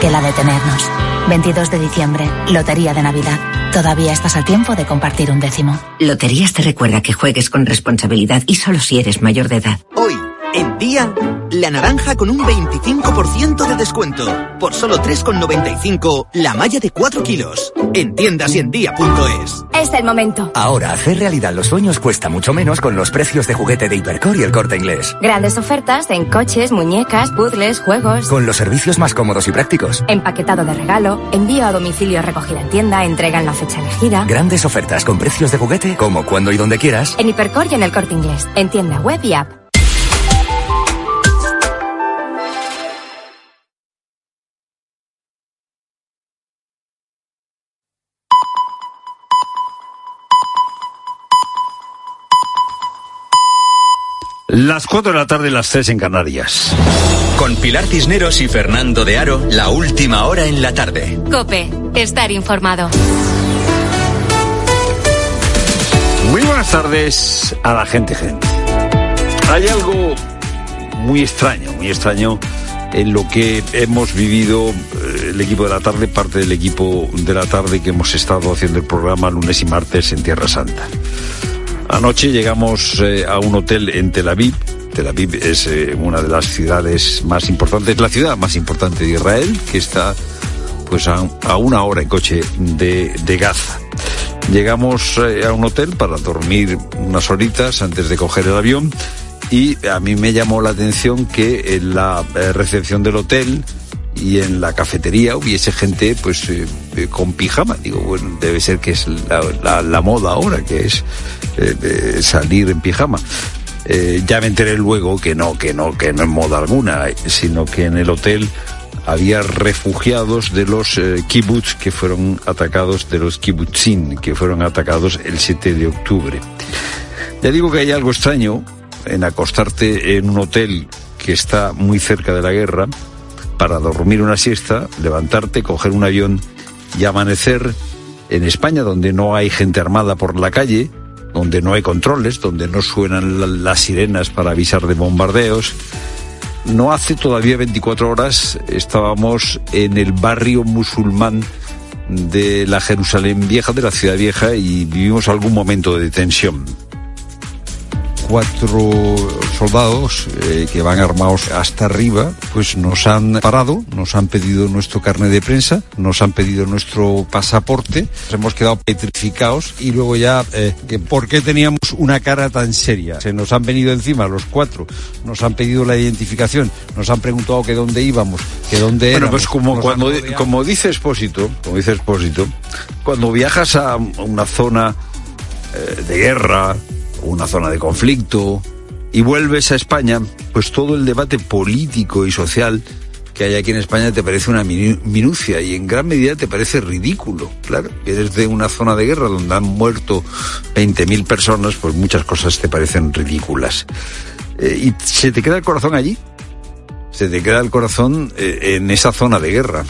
que la de tenernos. 22 de diciembre, Lotería de Navidad. Todavía estás a tiempo de compartir un décimo. Loterías te recuerda que juegues con responsabilidad y solo si eres mayor de edad. Hoy En día, la naranja con un 25% de descuento. Por solo 3,95 la malla de 4 kilos. En tiendas y en día.es. Es el momento. Ahora hacer realidad los sueños cuesta mucho menos con los precios de juguete de Hipercor y el corte inglés. Grandes ofertas en coches, muñecas, puzzles, juegos. Con los servicios más cómodos y prácticos. Empaquetado de regalo, envío a domicilio recogida en tienda, entrega en la fecha elegida. Grandes ofertas con precios de juguete, como cuando y donde quieras. En Hipercor y en el corte inglés. En tienda web y app. Las 4 de la tarde, las 3 en Canarias. Con Pilar Cisneros y Fernando de Aro, la última hora en la tarde. Cope, estar informado. Muy buenas tardes a la gente, gente. Hay algo muy extraño, muy extraño en lo que hemos vivido eh, el equipo de la tarde, parte del equipo de la tarde que hemos estado haciendo el programa lunes y martes en Tierra Santa. Anoche llegamos eh, a un hotel en Tel Aviv. Tel Aviv es eh, una de las ciudades más importantes, la ciudad más importante de Israel, que está pues a, una hora en coche de, Gaza. Llegamos eh, a un hotel para dormir unas horitas antes de coger el avión y a mí me llamó la atención que en la recepción del hotel y en la cafetería hubiese gente pues eh, eh, con pijama. Digo, bueno, debe ser que es la, la- la moda ahora, que es eh, salir en pijama. Ya me enteré luego que no, que no, que no es moda alguna, sino que en el hotel había refugiados de los kibbutz que fueron atacados, de los kibbutzim que fueron atacados el 7 de octubre. Ya digo que hay algo extraño en acostarte en un hotel que está muy cerca de la guerra para dormir una siesta, levantarte, coger un avión y amanecer en España, donde no hay gente armada por la calle, donde no hay controles, donde no suenan la- las sirenas para avisar de bombardeos. No hace todavía 24 horas estábamos en el barrio musulmán de la Jerusalén vieja, de la ciudad vieja, y vivimos algún momento de tensión cuatro soldados eh, que van armados hasta arriba, pues nos han parado, nos han pedido nuestro carnet de prensa, nos han pedido nuestro pasaporte, nos hemos quedado petrificados y luego ya, eh, que ¿por qué teníamos una cara tan seria? Se nos han venido encima los cuatro, nos han pedido la identificación, nos han preguntado que dónde íbamos, que dónde Bueno, éramos. pues como cuando como dice Expósito, como dice Expósito, cuando viajas a una zona eh, de guerra, una zona de conflicto y vuelves a España, pues todo el debate político y social que hay aquí en España te parece una minu- minucia y en gran medida te parece ridículo. Claro, eres de una zona de guerra donde han muerto 20.000 personas, pues muchas cosas te parecen ridículas. Eh, y se te queda el corazón allí, se te queda el corazón eh, en esa zona de guerra.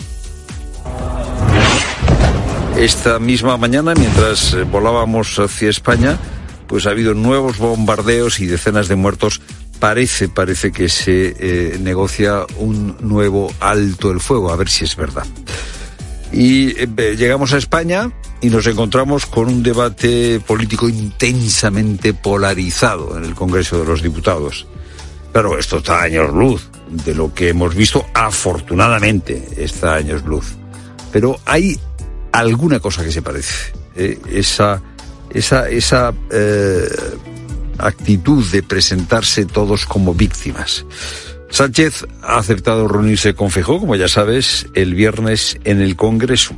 Esta misma mañana, mientras eh, volábamos hacia España, pues ha habido nuevos bombardeos y decenas de muertos. Parece, parece que se eh, negocia un nuevo alto el fuego, a ver si es verdad. Y eh, llegamos a España y nos encontramos con un debate político intensamente polarizado en el Congreso de los Diputados. Claro, esto está a años luz de lo que hemos visto, afortunadamente está a años luz. Pero hay alguna cosa que se parece. eh, esa esa, esa eh, actitud de presentarse todos como víctimas. Sánchez ha aceptado reunirse con Feijóo, como ya sabes, el viernes en el Congreso.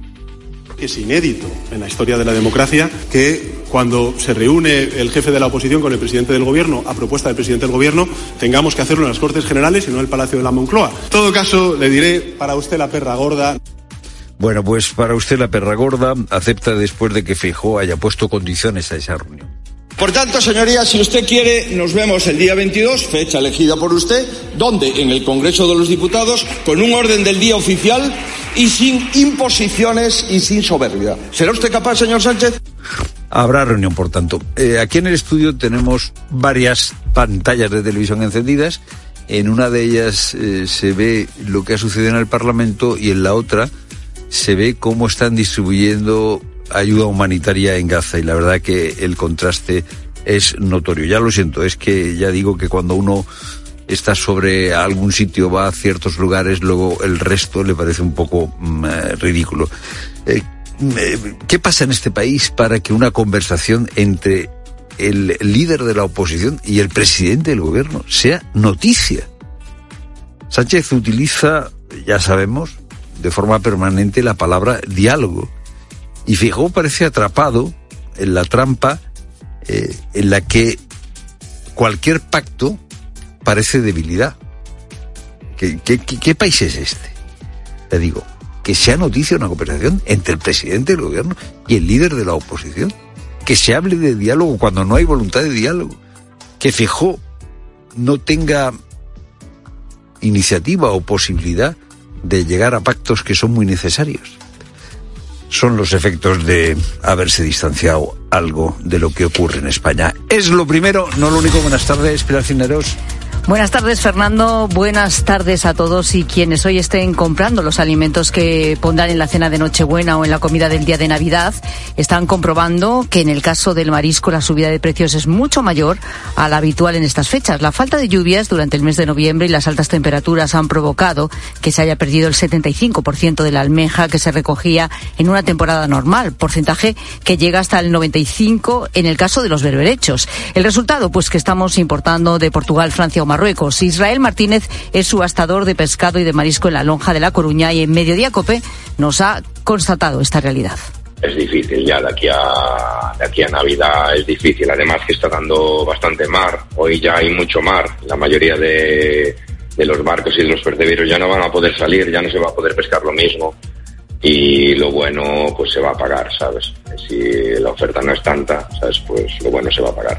Es inédito en la historia de la democracia que cuando se reúne el jefe de la oposición con el presidente del gobierno a propuesta del presidente del gobierno tengamos que hacerlo en las Cortes Generales y no en el Palacio de la Moncloa. En todo caso, le diré para usted la perra gorda. Bueno, pues para usted la perra gorda acepta después de que Feijóo haya puesto condiciones a esa reunión. Por tanto, señorías, si usted quiere, nos vemos el día 22, fecha elegida por usted, donde en el Congreso de los Diputados, con un orden del día oficial y sin imposiciones y sin soberbia. ¿Será usted capaz, señor Sánchez? Habrá reunión, por tanto. Eh, aquí en el estudio tenemos varias pantallas de televisión encendidas. En una de ellas eh, se ve lo que ha sucedido en el Parlamento y en la otra se ve cómo están distribuyendo ayuda humanitaria en Gaza. Y la verdad que el contraste es notorio. Ya lo siento, es que ya digo que cuando uno está sobre algún sitio, va a ciertos lugares, luego el resto le parece un poco mm, eh, ridículo. Eh, eh, ¿Qué pasa en este país para que una conversación entre el líder de la oposición y el presidente del gobierno sea noticia? Sánchez utiliza, ya sabemos, de forma permanente la palabra diálogo. Y Fijó parece atrapado en la trampa en la que cualquier pacto parece debilidad. ¿Qué, país es este? Te digo, que sea noticia una conversación entre el presidente del gobierno y el líder de la oposición. Que se hable de diálogo cuando no hay voluntad de diálogo. Que Fijó no tenga iniciativa o posibilidad de llegar a pactos que son muy necesarios. Son los efectos de haberse distanciado algo de lo que ocurre en España. Es lo primero, no lo único. Buenas tardes, Pilar Cineros. Buenas tardes, Fernando. Buenas tardes a todos y quienes hoy estén comprando los alimentos que pondrán en la cena de Nochebuena o en la comida del día de Navidad, están comprobando que en el caso del marisco la subida de precios es mucho mayor a la habitual en estas fechas. La falta de lluvias durante el mes de noviembre y las altas temperaturas han provocado que se haya perdido el 75% de la almeja que se recogía en una temporada normal, porcentaje que llega hasta el 95% en el caso de los berberechos. El resultado, pues que estamos importando de Portugal, Francia o Marruecos. Israel Martínez es subastador de pescado y de marisco en la lonja de La Coruña y en Mediodía Cope nos ha constatado esta realidad. Es difícil ya de aquí a de aquí a Navidad es difícil. Además que está dando bastante mar. Hoy ya hay mucho mar. La mayoría de, de los barcos y de los percebieros ya no van a poder salir ya no se va a poder pescar lo mismo. Y lo bueno pues se va a pagar sabes si la oferta no es tanta sabes pues lo bueno se va a pagar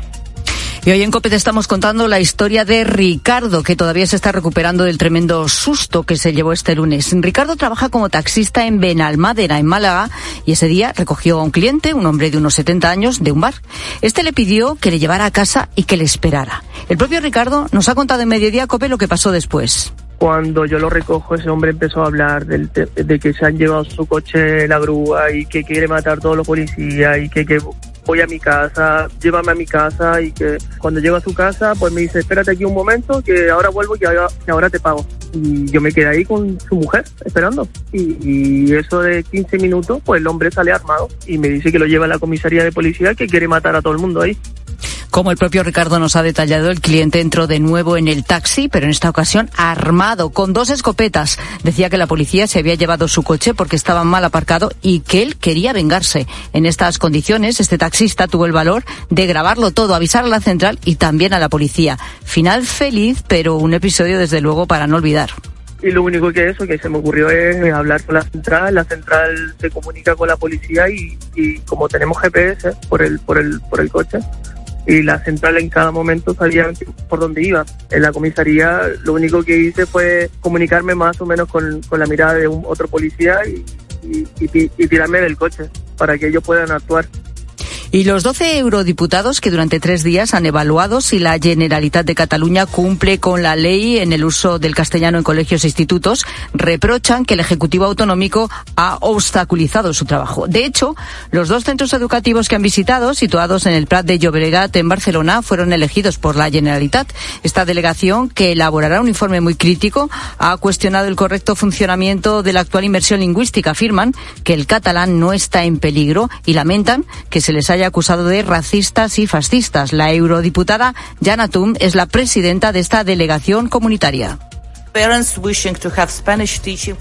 y hoy en COPE te estamos contando la historia de Ricardo, que todavía se está recuperando del tremendo susto que se llevó este lunes. Ricardo trabaja como taxista en Benalmádena, en Málaga, y ese día recogió a un cliente, un hombre de unos 70 años, de un bar. Este le pidió que le llevara a casa y que le esperara. El propio Ricardo nos ha contado en Mediodía COPE lo que pasó después cuando yo lo recojo, ese hombre empezó a hablar de que se han llevado su coche la grúa y que quiere matar a todos los policías y que, que voy a mi casa, llévame a mi casa y que cuando llego a su casa pues me dice espérate aquí un momento que ahora vuelvo y ahora, te pago. Y yo me quedé ahí con su mujer esperando y, y, eso de 15 minutos pues el hombre sale armado y me dice que lo lleva a la comisaría de policía que quiere matar a todo el mundo ahí. Como el propio Ricardo nos ha detallado, el cliente entró de nuevo en el taxi, pero en esta ocasión armado, con dos escopetas. Decía que la policía se había llevado su coche porque estaba mal aparcado y que él quería vengarse. En estas condiciones, este taxista tuvo el valor de grabarlo todo, avisar a la central y también a la policía. Final feliz, pero un episodio desde luego para no olvidar y lo único que eso que se me ocurrió es hablar con la central la central se comunica con la policía y, y como tenemos GPS por el por el por el coche y la central en cada momento sabía por dónde iba. En la comisaría lo único que hice fue comunicarme más o menos con, con la mirada de un otro policía y, y tirarme del coche para que ellos puedan actuar. Y los 12 eurodiputados que durante tres días han evaluado si la Generalitat de Cataluña cumple con la ley en el uso del castellano en colegios e institutos reprochan que el Ejecutivo Autonómico ha obstaculizado su trabajo. De hecho, los dos centros educativos que han visitado, situados en el Prat de Llobregat en Barcelona, fueron elegidos por la Generalitat. Esta delegación, que elaborará un informe muy crítico, ha cuestionado el correcto funcionamiento de la actual inversión lingüística. Afirman que el catalán no está en peligro y lamentan que se les haya acusado de racistas y fascistas. La eurodiputada Jana Tum es la presidenta de esta delegación comunitaria.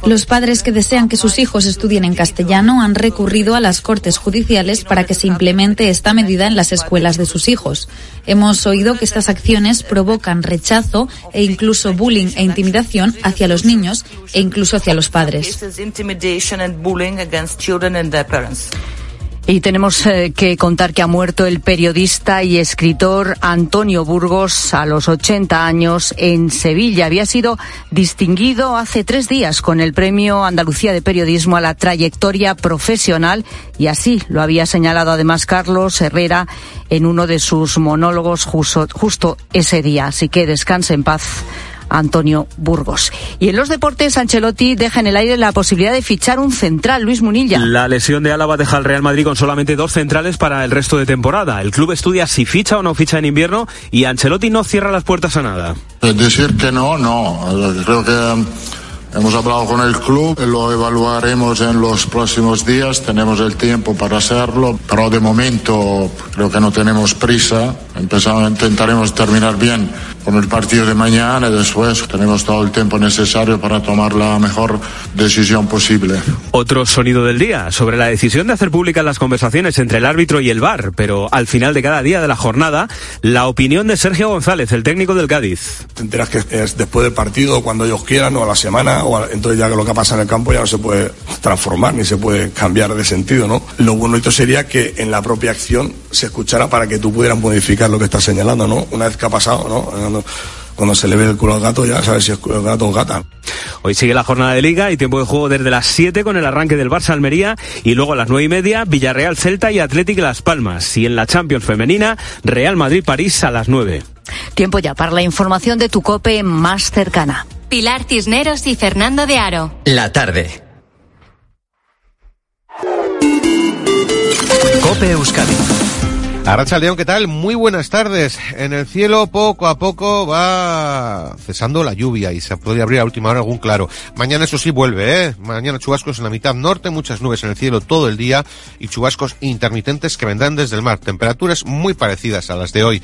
Los padres que desean que sus hijos estudien en castellano han recurrido a las Cortes Judiciales para que se implemente esta medida en las escuelas de sus hijos. Hemos oído que estas acciones provocan rechazo e incluso bullying e intimidación hacia los niños e incluso hacia los padres. Y tenemos eh, que contar que ha muerto el periodista y escritor Antonio Burgos a los 80 años en Sevilla. Había sido distinguido hace tres días con el Premio Andalucía de Periodismo a la trayectoria profesional y así lo había señalado además Carlos Herrera en uno de sus monólogos justo, justo ese día. Así que descanse en paz Antonio Burgos. Y en los deportes, Ancelotti deja en el aire la posibilidad de fichar un central, Luis Munilla. La lesión de Álava deja al Real Madrid con solamente dos centrales para el resto de temporada. El club estudia si ficha o no ficha en invierno y Ancelotti no cierra las puertas a nada. Decir que no, no. Creo que Hemos hablado con el club, lo evaluaremos en los próximos días, tenemos el tiempo para hacerlo, pero de momento creo que no tenemos prisa. Empezamos, intentaremos terminar bien con el partido de mañana y después tenemos todo el tiempo necesario para tomar la mejor decisión posible. Otro sonido del día sobre la decisión de hacer públicas las conversaciones entre el árbitro y el VAR, pero al final de cada día de la jornada, la opinión de Sergio González, el técnico del Cádiz. Te enteras que es después del partido, cuando ellos quieran, o a la semana, o entonces ya que lo que pasa en el campo ya no se puede transformar ni se puede cambiar de sentido, ¿no? Lo bonito sería que en la propia acción se escuchara para que tú pudieras modificar lo que estás señalando, ¿no? Una vez que ha pasado, ¿no? Cuando se le ve el culo al gato ya sabes si es gato o gata. Hoy sigue la jornada de liga y tiempo de juego desde las 7 con el arranque del Barça Almería y luego a las 9 y media Villarreal Celta y Atlético Las Palmas. Y en la Champions femenina Real Madrid París a las 9. Tiempo ya para la información de tu cope más cercana. Pilar Cisneros y Fernando de Aro. La tarde. Cope Euskadi. Arracha León, ¿qué tal? Muy buenas tardes. En el cielo poco a poco va cesando la lluvia y se podría abrir a última hora algún claro. Mañana eso sí vuelve, ¿eh? Mañana chubascos en la mitad norte, muchas nubes en el cielo todo el día y chubascos intermitentes que vendrán desde el mar. Temperaturas muy parecidas a las de hoy.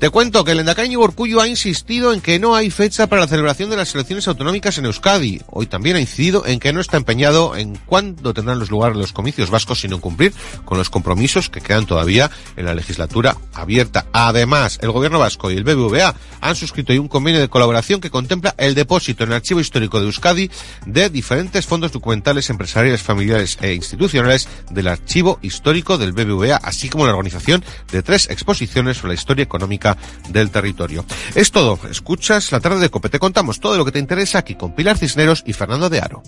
Te cuento que el Endacari Urcullo ha insistido en que no hay fecha para la celebración de las elecciones autonómicas en Euskadi. Hoy también ha incidido en que no está empeñado en cuándo tendrán los lugares los comicios vascos sino cumplir con los compromisos que quedan todavía en la legislatura abierta. Además, el gobierno vasco y el BBVA han suscrito un convenio de colaboración que contempla el depósito en el archivo histórico de Euskadi de diferentes fondos documentales empresariales, familiares e institucionales del archivo histórico del BBVA, así como la organización de tres exposiciones sobre la historia económica del territorio. Es todo. Escuchas la tarde de Cope. Te contamos todo lo que te interesa aquí con Pilar Cisneros y Fernando de Aro.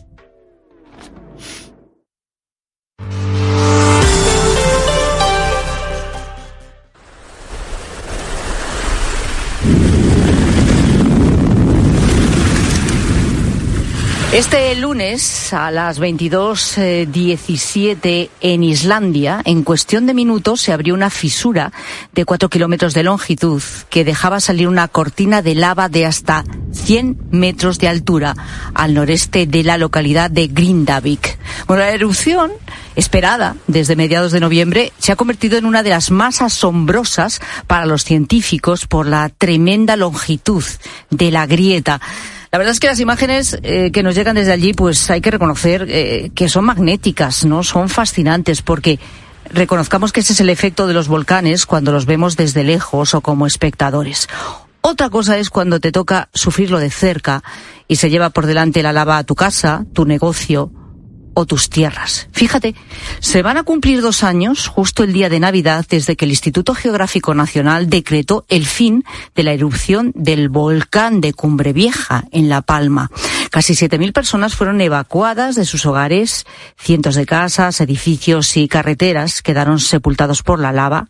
Este lunes a las 22.17 eh, en Islandia, en cuestión de minutos, se abrió una fisura de 4 kilómetros de longitud que dejaba salir una cortina de lava de hasta 100 metros de altura al noreste de la localidad de Grindavik. Bueno, la erupción esperada desde mediados de noviembre se ha convertido en una de las más asombrosas para los científicos por la tremenda longitud de la grieta. La verdad es que las imágenes eh, que nos llegan desde allí, pues hay que reconocer eh, que son magnéticas, ¿no? Son fascinantes porque reconozcamos que ese es el efecto de los volcanes cuando los vemos desde lejos o como espectadores. Otra cosa es cuando te toca sufrirlo de cerca y se lleva por delante la lava a tu casa, tu negocio, o tus tierras. Fíjate, se van a cumplir dos años, justo el día de Navidad, desde que el Instituto Geográfico Nacional decretó el fin de la erupción del volcán de Cumbre Vieja, en La Palma. Casi 7.000 personas fueron evacuadas de sus hogares, cientos de casas, edificios y carreteras quedaron sepultados por la lava.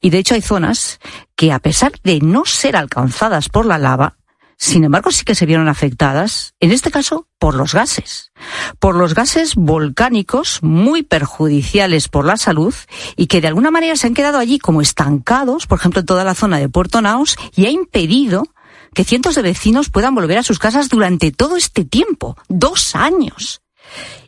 Y de hecho hay zonas que, a pesar de no ser alcanzadas por la lava, sin embargo, sí que se vieron afectadas, en este caso, por los gases. Por los gases volcánicos muy perjudiciales por la salud y que de alguna manera se han quedado allí como estancados, por ejemplo, en toda la zona de Puerto Naos, y ha impedido que cientos de vecinos puedan volver a sus casas durante todo este tiempo, dos años.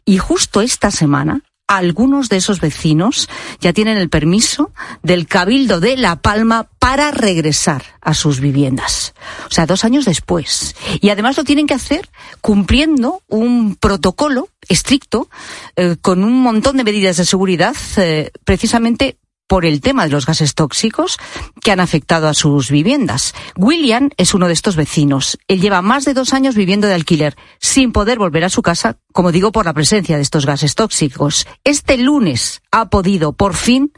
Y justo esta semana, algunos de esos vecinos ya tienen el permiso del Cabildo de La Palma para regresar a sus viviendas. O sea, dos años después. Y además lo tienen que hacer cumpliendo un protocolo estricto eh, con un montón de medidas de seguridad eh, precisamente por el tema de los gases tóxicos que han afectado a sus viviendas. William es uno de estos vecinos. Él lleva más de dos años viviendo de alquiler, sin poder volver a su casa, como digo, por la presencia de estos gases tóxicos. Este lunes ha podido, por fin,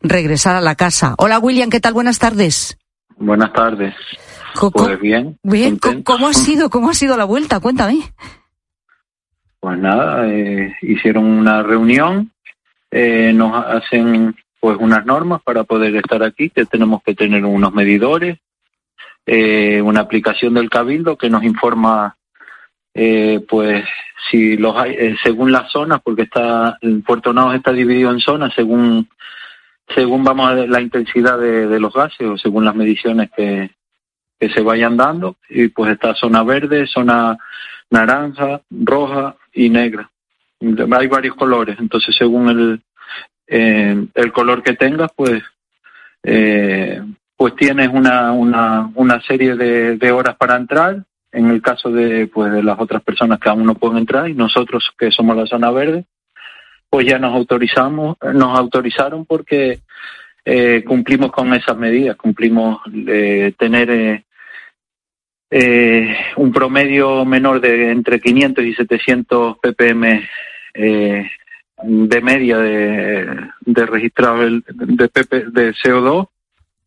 regresar a la casa. Hola William, ¿qué tal? Buenas tardes. Buenas tardes. Pues bien. Bien, ¿cómo ha sido? ¿Cómo ha sido la vuelta? Cuéntame. Pues nada, eh, hicieron una reunión, eh, nos hacen pues unas normas para poder estar aquí, que tenemos que tener unos medidores, eh, una aplicación del Cabildo que nos informa eh, pues si los hay, eh, según las zonas, porque está Puerto Naos está dividido en zonas según según vamos a la intensidad de, los gases o según las mediciones que, que se vayan dando. Y pues está zona verde, zona naranja, roja y negra. Hay varios colores, entonces según el eh, el color que tengas, pues eh, pues tienes una, una, una serie de, de horas para entrar. En el caso de, pues, de las otras personas que aún no pueden entrar y nosotros que somos la zona verde, pues ya nos autorizamos, nos autorizaron porque eh, cumplimos con esas medidas, cumplimos de tener eh, eh, un promedio menor de entre 500 y 700 ppm de media de, de registrado de, PP, de CO2